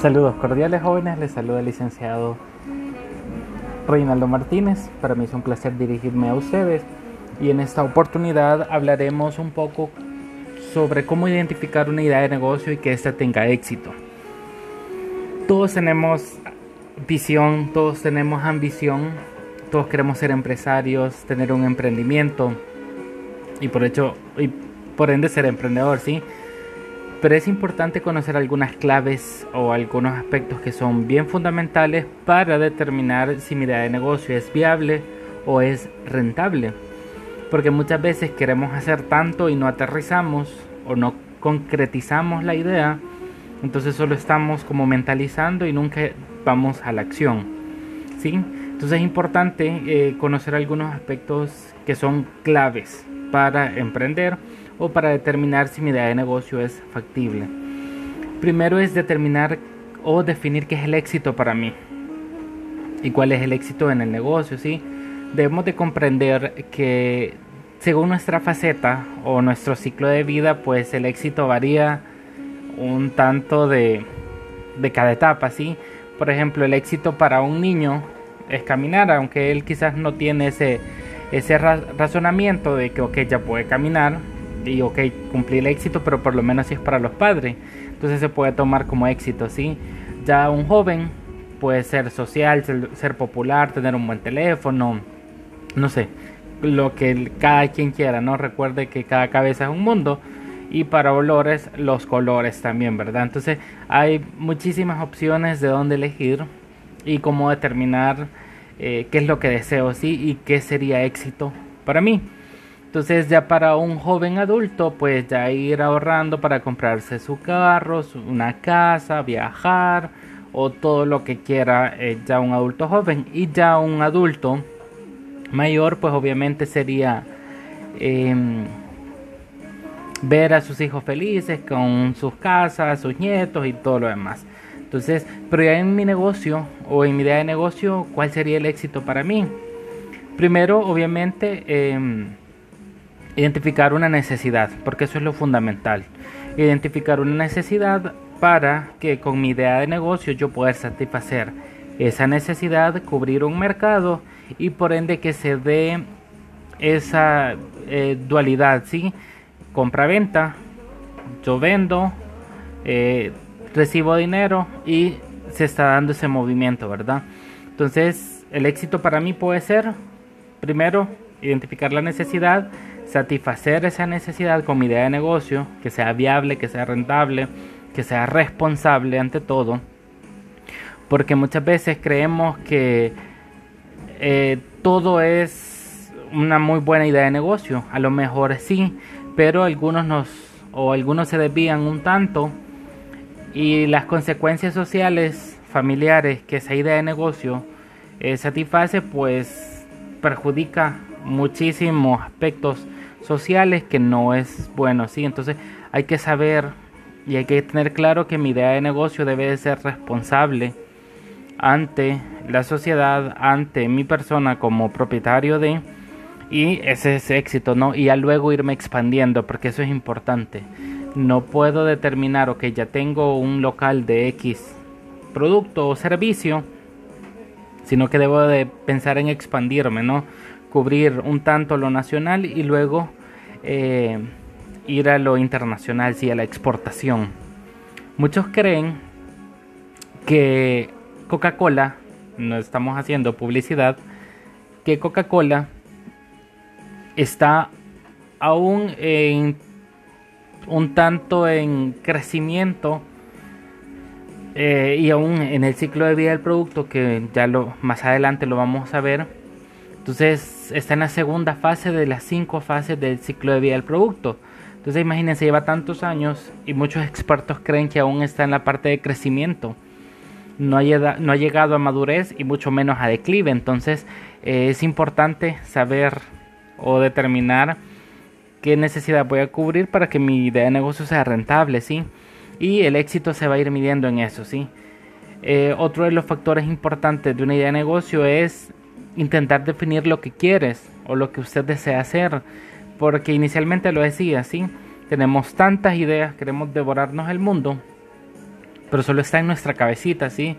Saludos cordiales jóvenes, les saluda el licenciado Reinaldo Martínez. Para mí es un placer dirigirme a ustedes y en esta oportunidad hablaremos un poco sobre cómo identificar una idea de negocio y que ésta tenga éxito. Todos tenemos visión, todos tenemos ambición, todos queremos ser empresarios, tener un emprendimiento y por hecho y por ende ser emprendedor, ¿sí? Pero es importante conocer algunas claves o algunos aspectos que son bien fundamentales para determinar si mi idea de negocio es viable o es rentable. Porque muchas veces queremos hacer tanto y no aterrizamos o no concretizamos la idea, entonces solo estamos como mentalizando y nunca vamos a la acción. ¿sí? Entonces es importante eh, conocer algunos aspectos que son claves para emprender o para determinar si mi idea de negocio es factible. Primero es determinar o definir qué es el éxito para mí y cuál es el éxito en el negocio, ¿sí? Debemos de comprender que según nuestra faceta o nuestro ciclo de vida, pues el éxito varía un tanto de, de cada etapa, ¿sí? Por ejemplo, el éxito para un niño es caminar, aunque él quizás no tiene ese, ese razonamiento de que, ya puede caminar, y ok, cumplí el éxito, pero por lo menos si es para los padres. Entonces se puede tomar como éxito, ¿sí? Ya un joven puede ser social, ser, popular, tener un buen teléfono, no sé, lo que cada quien quiera, ¿no? Recuerde que cada cabeza es un mundo y para olores los colores también, ¿verdad? Entonces hay muchísimas opciones de dónde elegir y cómo determinar eh, qué es lo que deseo, ¿sí? Y qué sería éxito para mí. Entonces ya para un joven adulto, pues ya ir ahorrando para comprarse su carro, una casa, viajar o todo lo que quiera eh, ya un adulto joven. Y ya un adulto mayor, pues obviamente sería em, ver a sus hijos felices con sus casas, sus nietos y todo lo demás. Entonces, pero ya en mi negocio o en mi idea de negocio, ¿cuál sería el éxito para mí? Primero, obviamente, eh, Identificar una necesidad, porque eso es lo fundamental. Identificar una necesidad para que con mi idea de negocio yo pueda satisfacer esa necesidad, cubrir un mercado y por ende que se dé esa eh, dualidad, ¿sí? Compra-venta, yo vendo, eh, recibo dinero y se está dando ese movimiento, ¿verdad? Entonces, el éxito para mí puede ser, primero, identificar la necesidad, satisfacer esa necesidad con idea de negocio, que sea viable, que sea rentable, que sea responsable ante todo. Porque muchas veces creemos que eh, todo es una muy buena idea de negocio. A lo mejor sí, pero algunos nos o algunos se desvían un tanto y las consecuencias sociales, familiares que esa idea de negocio eh, satisface, pues perjudica muchísimos aspectos sociales que no es bueno, ¿sí? Entonces hay que saber y hay que tener claro que mi idea de negocio debe de ser responsable ante la sociedad, ante mi persona como propietario de y ese es éxito, ¿no? Y ya luego irme expandiendo porque eso es importante. No puedo determinar, ok, ya tengo un local de X producto o servicio, sino que debo de pensar en expandirme, ¿no? Cubrir un tanto lo nacional y luego eh, ir a lo internacional, sí, a la exportación. Muchos creen que Coca-Cola, no estamos haciendo publicidad, que Coca-Cola está aún en un tanto en crecimiento eh, y aún en el ciclo de vida del producto que ya lo más adelante lo vamos a ver entonces está en la segunda fase de las cinco fases del ciclo de vida del producto. Entonces imagínense, lleva tantos años y muchos expertos creen que aún está en la parte de crecimiento. No ha, llegado a madurez y mucho menos a declive. Entonces eh, es importante saber o determinar qué necesidad voy a cubrir para que mi idea de negocio sea rentable, ¿sí? Y el éxito se va a ir midiendo en eso, ¿sí? Eh, otro de los factores importantes de una idea de negocio es intentar definir lo que quieres o lo que usted desea hacer, porque inicialmente lo decía, ¿sí? Tenemos tantas ideas, queremos devorarnos el mundo, pero solo está en nuestra cabecita, ¿sí?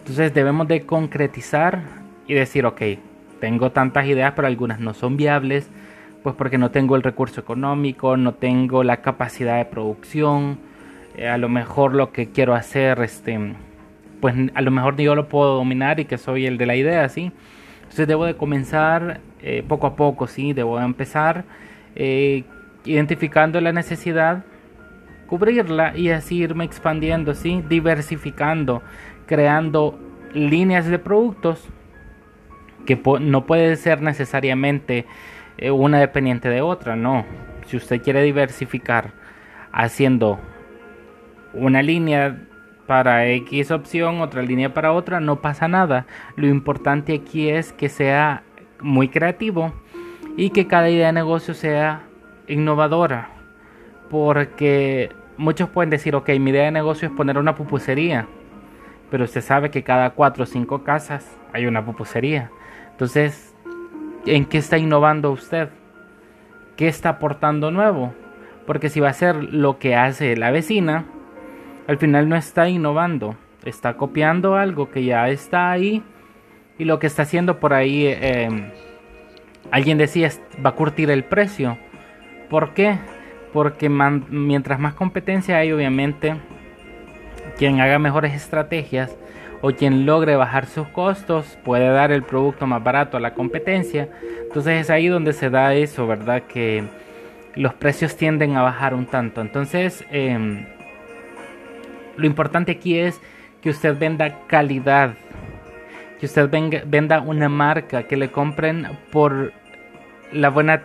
Entonces debemos de concretizar y decir, ok, tengo tantas ideas, pero algunas no son viables, pues porque no tengo el recurso económico, no tengo la capacidad de producción, eh, a lo mejor lo que quiero hacer, este, pues a lo mejor yo lo puedo dominar y que soy el de la idea, ¿sí? Entonces debo de comenzar eh, poco a poco, ¿sí? Debo de empezar eh, identificando la necesidad, cubrirla y así irme expandiendo, ¿sí? Diversificando, creando líneas de productos que no puede ser necesariamente eh, una dependiente de otra, no. Si usted quiere diversificar haciendo una línea para X opción, otra línea para otra, no pasa nada. Lo importante aquí es que sea muy creativo y que cada idea de negocio sea innovadora. Porque muchos pueden decir, ok, mi idea de negocio es poner una pupusería. Pero usted sabe que cada cuatro o cinco casas hay una pupusería. Entonces, ¿en qué está innovando usted? ¿Qué está aportando nuevo? Porque si va a hacer lo que hace la vecina, al final no está innovando, está copiando algo que ya está ahí y lo que está haciendo por ahí, eh, alguien decía, va a curtir el precio. ¿Por qué? Porque mientras más competencia hay, obviamente, quien haga mejores estrategias o quien logre bajar sus costos puede dar el producto más barato a la competencia. Entonces es ahí donde se da eso, ¿verdad? Que los precios tienden a bajar un tanto. Entonces, em, lo importante aquí es que usted venda calidad, que usted venda una marca, que le compren por la buena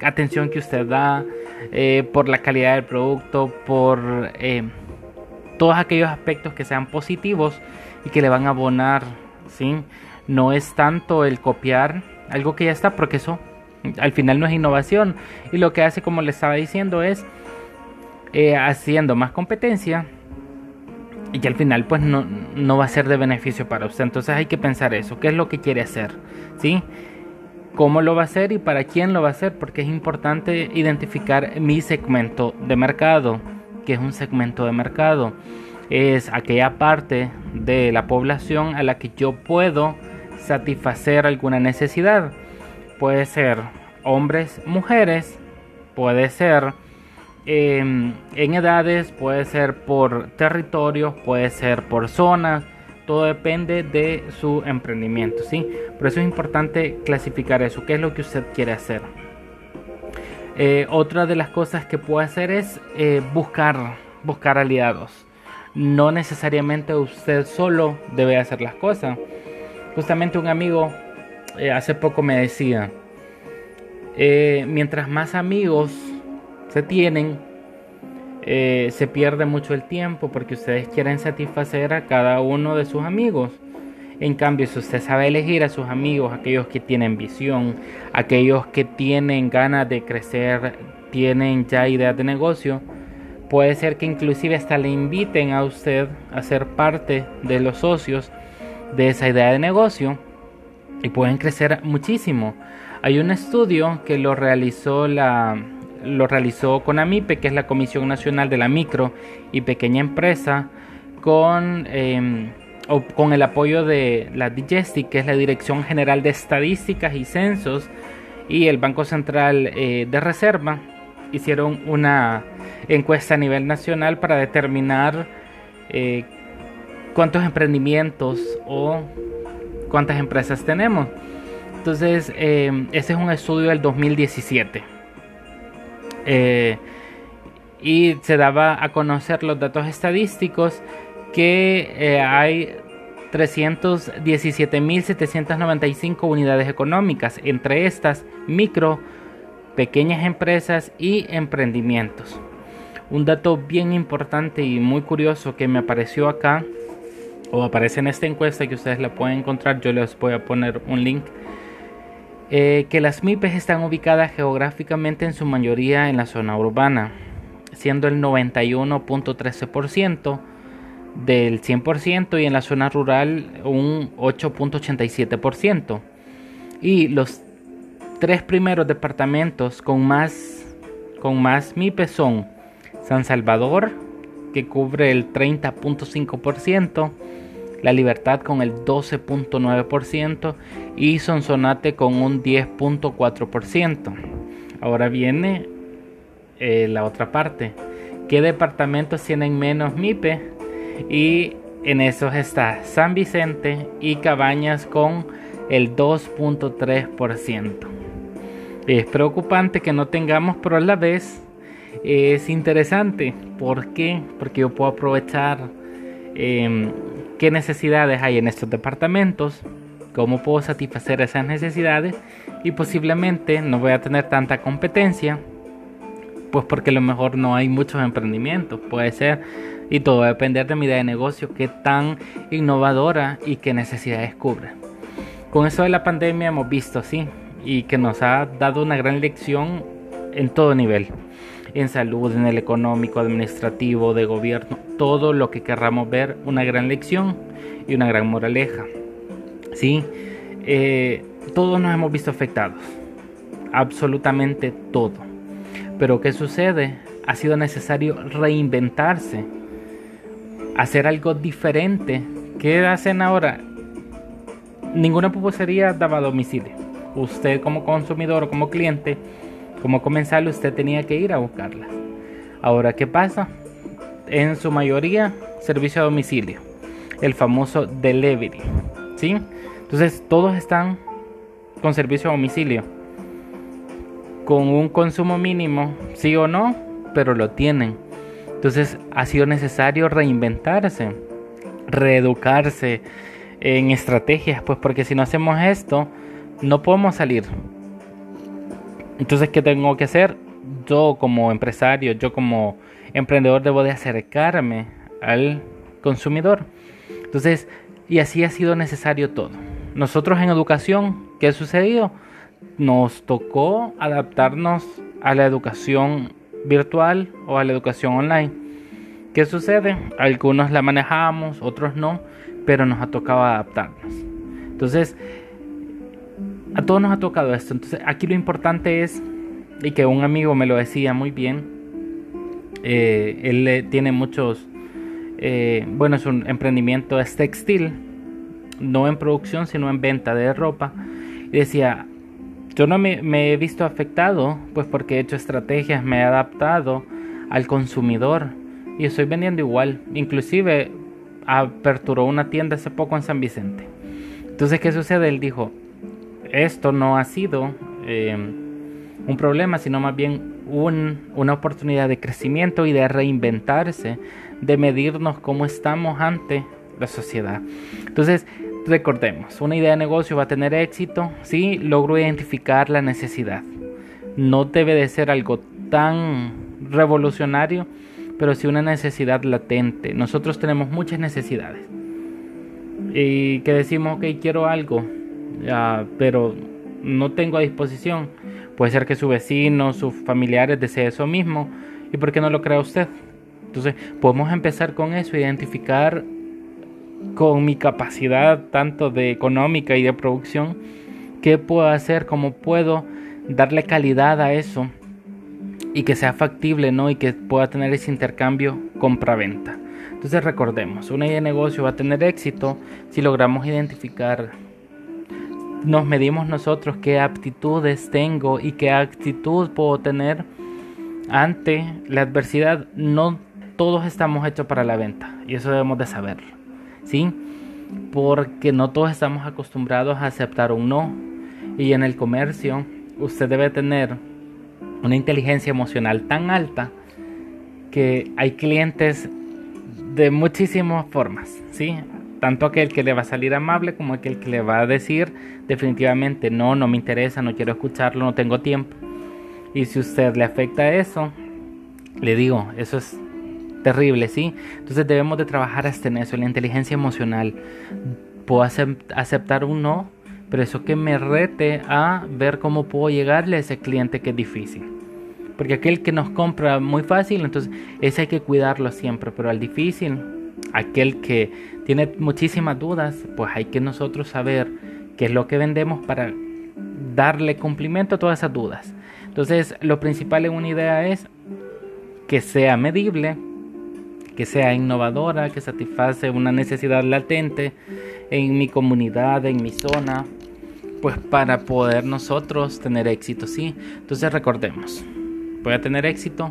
atención que usted da, eh, por la calidad del producto, por eh, todos aquellos aspectos que sean positivos y que le van a abonar, ¿sí? No es tanto el copiar algo que ya está, porque eso al final no es innovación. Y lo que hace, como le estaba diciendo, es eh, haciendo más competencia y al final pues no, no, va a ser de beneficio para usted. Entonces hay que pensar eso, qué es lo que quiere hacer, ¿sí? ¿Cómo lo va a hacer y para quién lo va a hacer? Porque es importante identificar mi segmento de mercado, que es un segmento de mercado. Es aquella parte de la población a la que yo puedo satisfacer alguna necesidad. Puede ser hombres, mujeres, puede ser Em, en edades, puede ser por territorio, puede ser por zonas, todo depende de su emprendimiento, ¿sí? Por eso es importante clasificar eso, qué es lo que usted quiere hacer. Eh, otra de las cosas que puede hacer es eh, buscar, buscar aliados. No necesariamente usted solo debe hacer las cosas. Justamente un amigo eh, hace poco me decía, mientras más amigos se tienen, eh, se pierde mucho el tiempo porque ustedes quieren satisfacer a cada uno de sus amigos. En cambio, si usted sabe elegir a sus amigos, aquellos que tienen visión, aquellos que tienen ganas de crecer, tienen ya ideas de negocio, puede ser que inclusive hasta le inviten a usted a ser parte de los socios de esa idea de negocio y pueden crecer muchísimo. Hay un estudio que lo realizó la lo realizó con AMIPE, que es la Comisión Nacional de la Micro y Pequeña Empresa, con, em, con el apoyo de la DIGESTI, que es la Dirección General de Estadísticas y Censos, y el Banco Central eh, de Reserva. Hicieron una encuesta a nivel nacional para determinar eh, cuántos emprendimientos o cuántas empresas tenemos. Entonces, em, ese es un estudio del 2017. Eh, y se daba a conocer los datos estadísticos que eh, hay 317.795 unidades económicas, entre estas micro, pequeñas empresas y emprendimientos. Un dato bien importante y muy curioso que me apareció acá, o aparece en esta encuesta que ustedes la pueden encontrar, yo les voy a poner un link eh, que las MIPES están ubicadas geográficamente en su mayoría en la zona urbana, siendo el 91.13% del 100% y en la zona rural un 8.87%. Y los tres primeros departamentos con más, con más MIPES son San Salvador, que cubre el 30.5%, La Libertad con el 12.9% y Sonsonate con un 10.4%. Ahora viene eh, la otra parte. ¿Qué departamentos tienen menos MIPE? Y en esos está San Vicente y Cabañas con el 2.3%. Es preocupante que no tengamos, pero a la vez es interesante. ¿Por qué? Porque yo puedo aprovechar em, qué necesidades hay en estos departamentos, cómo puedo satisfacer esas necesidades y posiblemente no voy a tener tanta competencia, pues porque a lo mejor no hay muchos emprendimientos, puede ser, y todo va a depender de mi idea de negocio, qué tan innovadora y qué necesidades cubre. Con eso de la pandemia hemos visto, sí, y que nos ha dado una gran lección en todo nivel en salud, en el económico, administrativo, de gobierno, todo lo que querramos ver, una gran lección y una gran moraleja. ¿Sí? Eh, todos nos hemos visto afectados, absolutamente todo. Pero ¿qué sucede? Ha sido necesario reinventarse, hacer algo diferente. ¿Qué hacen ahora? Ninguna pupusería daba domicilio. Usted como consumidor o como cliente como comensal usted tenía que ir a buscarla. Ahora, ¿qué pasa? En su mayoría, servicio a domicilio. El famoso delivery. ¿Sí? Entonces, todos están con servicio a domicilio. Con un consumo mínimo, sí o no, pero lo tienen. Entonces, ha sido necesario reinventarse, reeducarse en estrategias, pues porque si no hacemos esto, no podemos salir. Entonces, ¿qué tengo que hacer? Yo como empresario, yo como emprendedor debo de acercarme al consumidor. Entonces, y así ha sido necesario todo. Nosotros en educación, ¿qué ha sucedido? Nos tocó adaptarnos a la educación virtual o a la educación online. ¿Qué sucede? Algunos la manejamos, otros no, pero nos ha tocado adaptarnos. Entonces, a todos nos ha tocado esto. Entonces, aquí lo importante es, y que un amigo me lo decía muy bien, eh, él tiene muchos, eh, bueno, es un emprendimiento, es textil, no en producción, sino en venta de ropa. Y decía, yo no me, he visto afectado, pues porque he hecho estrategias, me he adaptado al consumidor y estoy vendiendo igual. Inclusive aperturó una tienda hace poco en San Vicente. Entonces, ¿qué sucede? Él dijo, esto no ha sido eh, un problema, sino más bien una oportunidad de crecimiento y de reinventarse, de medirnos cómo estamos ante la sociedad. Entonces, recordemos, una idea de negocio va a tener éxito si logro identificar la necesidad. No debe de ser algo tan revolucionario, pero sí una necesidad latente. Nosotros tenemos muchas necesidades. Y que decimos, ok, quiero algo, pero no tengo a disposición. Puede ser que su vecino, sus familiares desee eso mismo. ¿Y por qué no lo crea usted? Entonces, podemos empezar con eso, identificar con mi capacidad tanto de económica y de producción, qué puedo hacer, cómo puedo darle calidad a eso y que sea factible, ¿no? Y que pueda tener ese intercambio compra-venta. Entonces recordemos, una idea de negocio va a tener éxito si logramos identificar nos medimos nosotros qué aptitudes tengo y qué actitud puedo tener ante la adversidad. No todos estamos hechos para la venta y eso debemos de saberlo, ¿sí? Porque no todos estamos acostumbrados a aceptar un no y en el comercio usted debe tener una inteligencia emocional tan alta que hay clientes de muchísimas formas, ¿sí? Tanto aquel que le va a salir amable como aquel que le va a decir definitivamente no, no me interesa, no quiero escucharlo, no tengo tiempo. Y si usted le afecta eso, le digo, eso es terrible, ¿sí? Entonces debemos de trabajar hasta en eso, la inteligencia emocional. Puedo aceptar un no, pero eso que me rete a ver cómo puedo llegarle a ese cliente que es difícil. Porque aquel que nos compra muy fácil, entonces ese hay que cuidarlo siempre, pero al difícil aquel que tiene muchísimas dudas, pues hay que nosotros saber qué es lo que vendemos para darle cumplimiento a todas esas dudas. Entonces, lo principal en una idea es que sea medible, que sea innovadora, que satisface una necesidad latente en mi comunidad, en mi zona, pues para poder nosotros tener éxito, ¿sí? Entonces recordemos, voy a tener éxito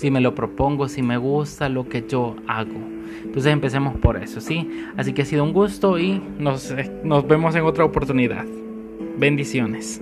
si me lo propongo, si me gusta lo que yo hago. Entonces empecemos por eso, ¿sí? Así que ha sido un gusto y nos, nos vemos en otra oportunidad. Bendiciones.